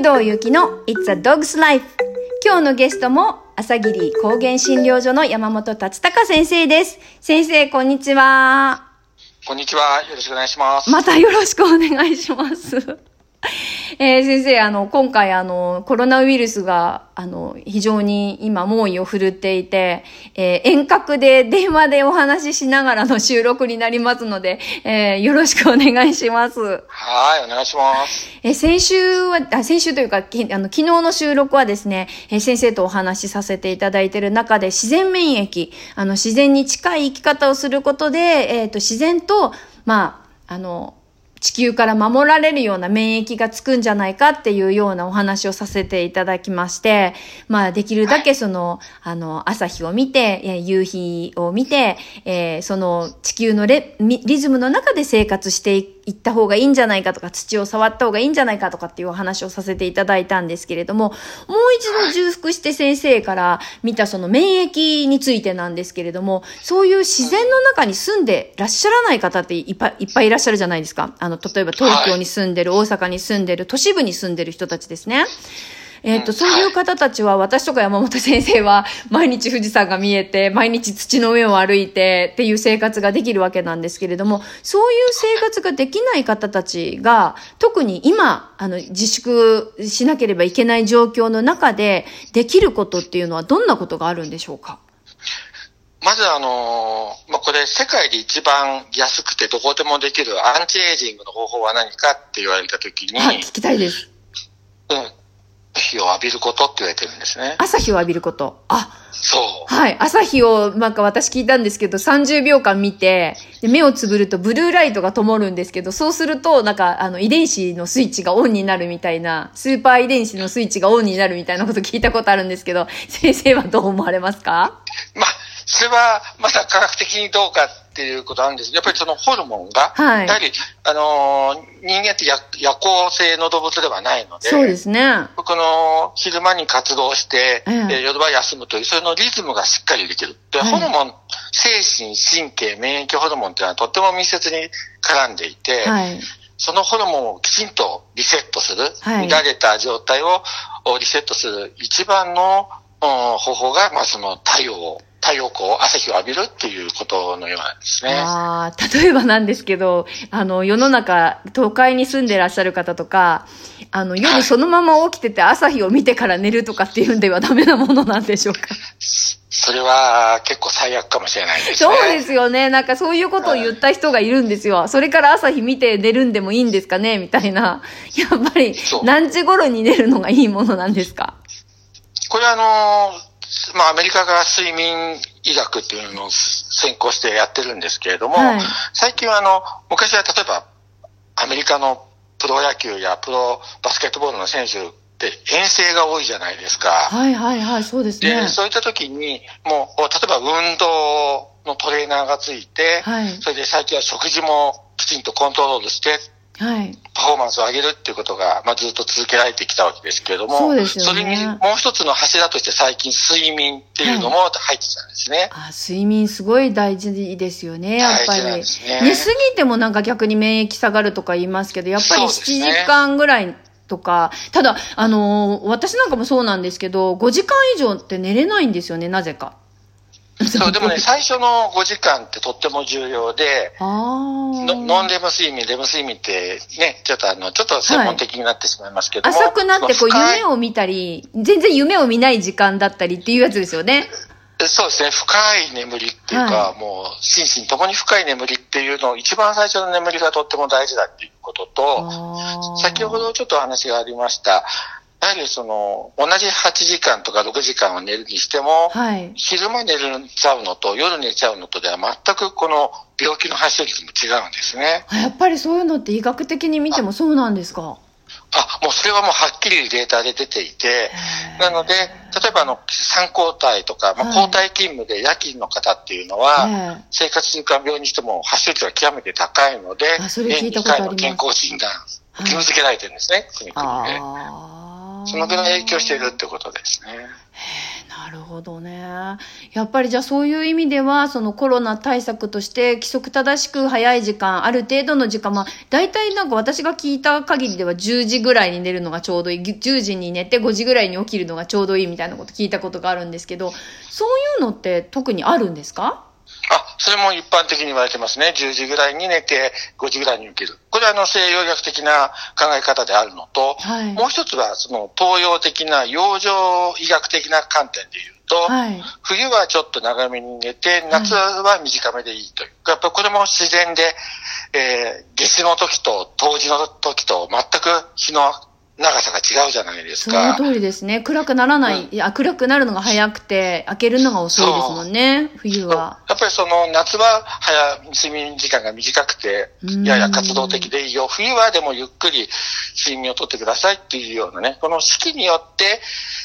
工藤ゆきの It's a Dog's Life 今日のゲストも朝霧高原診療所の山本達隆先生です。先生、こんにちは。こんにちは。よろしくお願いします。またよろしくお願いします。えー先生、あの、今回、あの、コロナウイルスが、あの、非常に今、猛威を振るっていて、えー遠隔で電話でお話ししながらの収録になりますので、えーよろしくお願いします。はい、お願いします。えー先週は、あ先週というか、きあの昨日の収録はですね、えー先生とお話しさせていただいている中で、自然免疫、あの、自然に近い生き方をすることで、えっ、と、自然と、まあ、あの、地球から守られるような免疫がつくんじゃないかっていうようなお話をさせていただきまして、まあできるだけその、あの、朝日を見て、えー夕日を見て、えーその地球のレミリズムの中で生活してい行った方がいいんじゃないかとか、土を触った方がいいんじゃないかとかっていうお話をさせていただいたんですけれども、もう一度重複して先生から見たその免疫についてなんですけれども、そういう自然の中に住んでらっしゃらない方っていっぱいいっぱいいらっしゃるじゃないですか。あの、例えば東京に住んでる、大阪に住んでる、都市部に住んでる人たちですね。えっ、と、うん。そういう方たちは、私とか山本先生は、毎日富士山が見えて、毎日土の上を歩いてっていう生活ができるわけなんですけれども、そういう生活ができない方たちが、特に今、あの、自粛しなければいけない状況の中で、できることっていうのはどんなことがあるんでしょうか？まずあのーまあ、これ世界で一番安くてどこでもできるアンチエイジングの方法は何かって言われたときに、はい、聞きたいです。うん、日を浴びることって言われてるんですね。朝日を浴びること。あ、そう。はい。朝日を、なんか私聞いたんですけど、30秒間見て、で目をつぶるとブルーライトが灯るんですけど、そうすると、なんか、あの、遺伝子のスイッチがオンになるみたいな、スーパー遺伝子のスイッチがオンになるみたいなこと聞いたことあるんですけど、先生はどう思われますか？まあ、それはまだ科学的にどうかっていうことなんですやっぱりそのホルモンが、はいやはり、あのー人間って夜夜行性の動物ではないので、そうですね。この昼間に活動して、え夜は休むという、それのリズムがしっかりできる。で、はいホルモン、精神、神経、免疫ホルモンっていうのはとっても密接に絡んでいて、はい。そのホルモンをきちんとリセットする、はい乱れた状態をおリセットする一番のうん方法が、まあその太陽を、太陽光、朝日を浴びるっていうことのようなんですね。ああ、例えばなんですけど、あの、世の中、都会に住んでらっしゃる方とか、あの、夜そのまま起きてて朝日を見てから寝るとかっていうんではダメなものなんでしょうか？それは結構最悪かもしれないですね。そうですよね。なんかそういうことを言った人がいるんですよ。それから朝日見て寝るんでもいいんですかね？みたいな。やっぱり何時頃に寝るのがいいものなんですか？これはあのーまあ、アメリカが睡眠医学っていうのを先行してやってるんですけれども、はい最近はあの、昔は例えば、アメリカのプロ野球やプロバスケットボールの選手って遠征が多いじゃないですか。はいはいはい、そうですで、ね。そういった時に、もう、例えば運動のトレーナーがついて、はいそれで最近は食事もきちんとコントロールして、はい。パフォーマンスを上げるっていうことが、まあ、ずっと続けられてきたわけですけれども、そうですよねそれにもう一つの柱として最近睡眠っていうのも入ってたんですね。あ、睡眠すごい大事ですよね、やっぱり。ね寝すぎてもなんか逆に免疫下がるとか言いますけど、やっぱり7そうですね時間ぐらいとか、ただ、あのー私なんかもそうなんですけど、5時間以上って寝れないんですよね、なぜか。そう、でもね、最初の5時間ってとっても重要で、ノンレム睡眠、レム睡眠ってね、ちょっとあの、ちょっと専門的になってしまいますけども。浅くなってこう夢を見たり、全然夢を見ない時間だったりっていうやつですよね。そうですね、深い眠りっていうか、はもう、心身ともに深い眠りっていうのを、一番最初の眠りがとっても大事だっていうことと、先ほどちょっとお話がありました、やはりその、同じ8時間とか6時間を寝るにしても、はい。昼間寝るちゃうのと夜寝ちゃうのとでは全くこの病気の発症率も違うんですね。あやっぱりそういうのって医学的に見てもそうなんですか？あ、もうそれはもうはっきりデータで出ていて、なので、例えばあの、3交代とか、まあ、はい交代勤務で夜勤の方っていうのは、ええ生活習慣病にしても発症率が極めて高いので、年2回の健康診断、はい義務付けられてるんですね、国々で。そのぐらい影響しているってことですね。ななるほどね。やっぱりじゃあそういう意味では、そのコロナ対策として規則正しく早い時間、ある程度の時間、まあ、大体なんか私が聞いた限りでは10時ぐらいに寝るのがちょうどいい。10時に寝て5時ぐらいに起きるのがちょうどいいみたいなこと聞いたことがあるんですけど、そういうのって特にあるんですか？あ、それも一般的に言われてますね。10時ぐらいに寝て、5時ぐらいに起きる。これはあの西洋医学的な考え方であるのと、はい、もう一つはその東洋的な養生医学的な観点で言うと、はい、冬はちょっと長めに寝て、夏は短めでいいという。やっぱこれも自然で、えー、夏至の時と冬至の時と全く日の長さが違うじゃないですか。その通りですね。暗くならない、うん、いや暗くなるのが早くて、開けるのが遅いですもんね、冬は。やっぱりその、夏は早、睡眠時間が短くて、やや活動的でいいよ。冬はでもゆっくり睡眠をとってくださいっていうようなね、この四季によって、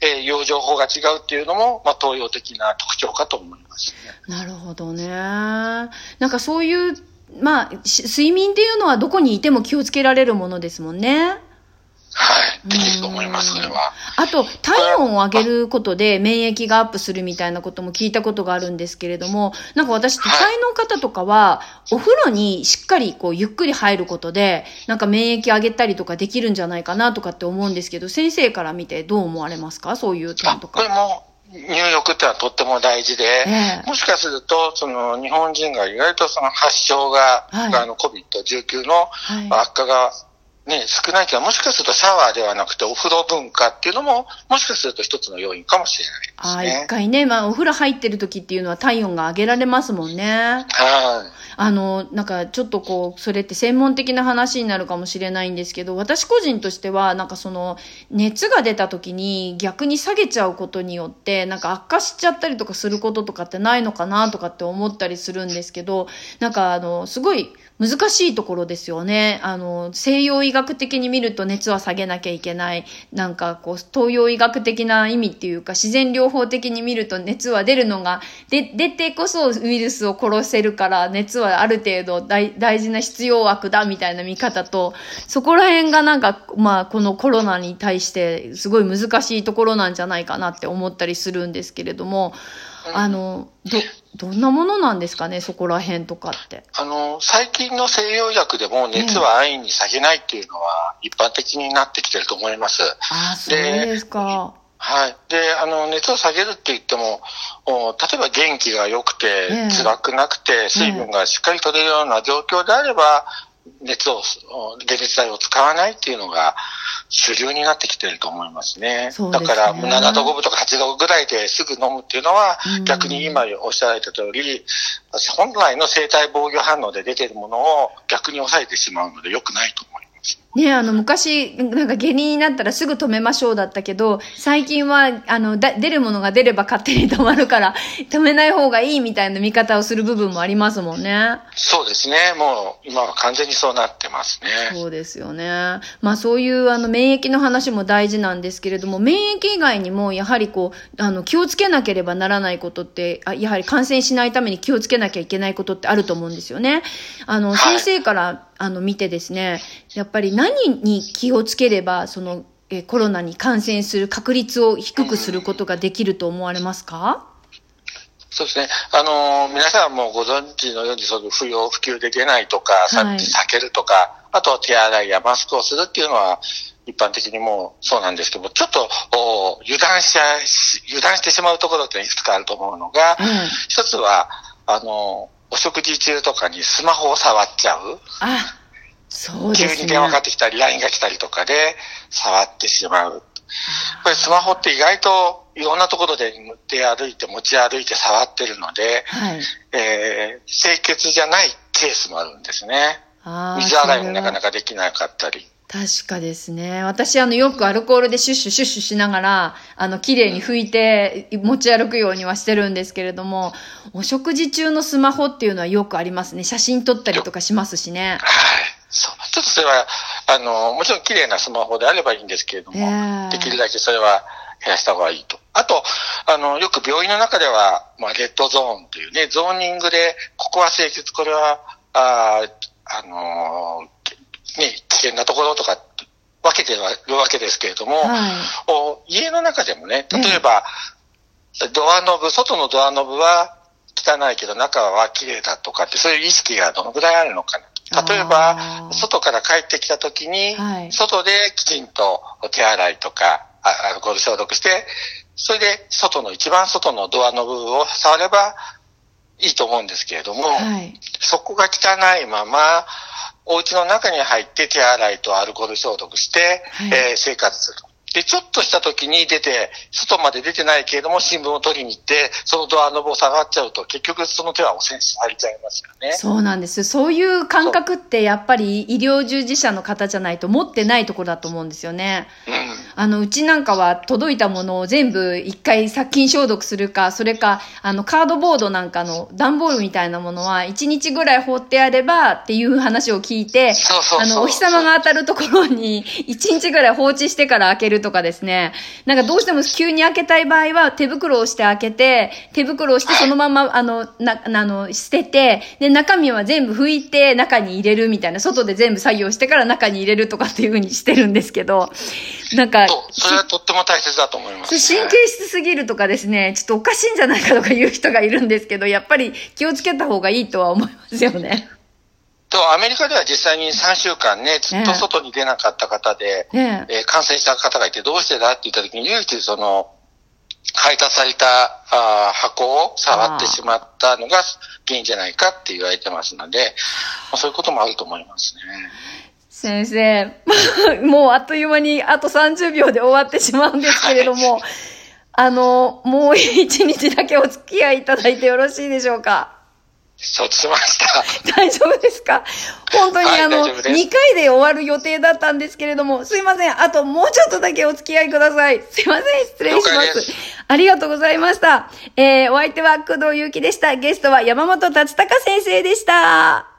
えー、養生法が違うっていうのも、まあ、東洋的な特徴かと思います、ね。なるほどね。なんかそういう、まあ、睡眠っていうのはどこにいても気をつけられるものですもんね。はい。できると思います、それは。あと、体温を上げることで免疫がアップするみたいなことも聞いたことがあるんですけれども、なんか私、都会の方とかは、お風呂にしっかりこう、ゆっくり入ることで、なんか免疫上げたりとかできるんじゃないかなとかって思うんですけど、先生から見てどう思われますか？そういう点とか。これも入浴ってのはとっても大事で、えー、もしかすると、その日本人が意外とその発症が、はい、あの COVID-19 の悪化がね、少ないけど、もしかするとシャワーではなくてお風呂文化っていうのも、もしかすると一つの要因かもしれないですね。ああ、一回ね、まあお風呂入ってる時っていうのは体温が上げられますもんね。はい。あの、なんかちょっとこう、それって専門的な話になるかもしれないんですけど、私個人としては、なんかその、熱が出た時に逆に下げちゃうことによって、なんか悪化しちゃったりとかすることとかってないのかなとかって思ったりするんですけど、なんかあの、すごい、難しいところですよね。あの、西洋医学的に見ると熱は下げなきゃいけない。なんかこう、東洋医学的な意味っていうか、自然療法的に見ると熱は出るのが、で、出てこそウイルスを殺せるから、熱はある程度大大事な必要枠だみたいな見方と、そこら辺がなんか、まあ、このコロナに対してすごい難しいところなんじゃないかなって思ったりするんですけれども、あの、ど、どんなものなんですかね、そこら辺とかって。あの、最近の西洋薬でも熱は安易に下げないっていうのは一般的になってきてると思います。ああ、そうですか。はい。で、あの、熱を下げるって言っても、お例えば元気が良くて、辛くなくて、水分がしっかり取れるような状況であれば、熱を、解熱剤を使わないっていうのが、主流になってきてると思いますね。すねだから、7度5分とか8度ぐらいですぐ飲むっていうのは、逆に今おっしゃられた通り、本来の生体防御反応で出てるものを逆に抑えてしまうので良くないと思います。ねあの、昔、なんか下痢になったらすぐ止めましょうだったけど、最近は、あの、だ出るものが出れば勝手に止まるから、止めない方がいいみたいな見方をする部分もありますもんね。そうですね。もう、今は完全にそうなってますね。そうですよね。まあそういう、あの、免疫の話も大事なんですけれども、免疫以外にも、やはりこう、あの、気をつけなければならないことって、あやはり感染しないために気をつけなきゃいけないことってあると思うんですよね。あの、先生から、あの、見てですね、やっぱり何に気をつければ、その、えコロナに感染する確率を低くすることができると思われますか？そうですね。あのー、皆さんもご存知のように、その不要不急で出ないとか、避けるとか、あと手洗いやマスクをするっていうのは、一般的にもそうなんですけどちょっと油断し油断してしまうところっていくつかあると思うのが、うん、一つは、あの、お食事中とかにスマホを触っちゃう。あ、そうですね。急に電話かかってきたり、LINE が来たりとかで触ってしまう。これスマホって意外といろんなところで出歩いて持ち歩いて触ってるので、はい、えー、清潔じゃないケースもあるんですね。水洗いもなかなかできなかったり。確かですね。私、あの、よくアルコールでシュッシュシュッシュしながら、あの、綺麗に拭いて持ち歩くようにはしてるんですけれども、お食事中のスマホっていうのはよくありますね。写真撮ったりとかしますしね。はい。ちょっとそれは、あの、もちろん綺麗なスマホであればいいんですけれども、できるだけそれは減らした方がいいと。あと、あの、よく病院の中では、まあ、レッドゾーンというね、ゾーニングで、ここは清潔、これは、ああのね、危険なところとか分けてはいるわけですけれども、はい、家の中でもね、例えば、ドアノブ、外のドアノブは汚いけど中は綺麗だとかって、そういう意識がどのぐらいあるのかな。例えば、外から帰ってきた時に、はい、外できちんと手洗いとか、アルコール消毒して、それで外の、一番外のドアノブを触ればいいと思うんですけれども、はい、そこが汚いまま、お家の中に入って手洗いとアルコール消毒して、はい、えー、生活する。で、ちょっとした時に出て、外まで出てないけれども、新聞を取りに行って、そのドアノブを下がっちゃうと、結局その手は汚染されちゃいますよね。そうなんです。そういう感覚って、やっぱり医療従事者の方じゃないと持ってないところだと思うんですよね。うん。あの、うちなんかは届いたものを全部一回殺菌消毒するか、それか、あの、カードボードなんかの段ボールみたいなものは、一日ぐらい放ってあればっていう話を聞いて、あの、お日様が当たるところに、一日ぐらい放置してから開けるとかですね、なんかどうしても急に開けたい場合は手袋をして開けて、手袋をしてそのまま、あの、な、あの、捨てて、で、中身は全部拭いて中に入れるみたいな、外で全部作業してから中に入れるとかっていう風にしてるんですけど、なんか、それはとっても大切だと思います、ね、神経質すぎるとかですね、ちょっとおかしいんじゃないかとか言う人がいるんですけど、やっぱり気をつけた方がいいとは思いますよね。と、アメリカでは実際に3週間ね、ずっと外に出なかった方で、ええー、感染した方がいて、どうしてだって言った時に、唯一その、配達されたあ箱を触ってしまったのが原因じゃないかって言われてますので、まあ、そういうこともあると思いますね。先生、もうあっという間にあと30秒で終わってしまうんですけれども、はい、あの、もう一日だけお付き合いいただいてよろしいでしょうか？承知しました。大丈夫ですか？本当に、はい、あの、2回で終わる予定だったんですけれども、すいません。あともうちょっとだけお付き合いください。すいません。失礼します。ありがとうございました。えー、お相手は工藤祐樹でした。ゲストは山本達隆先生でした。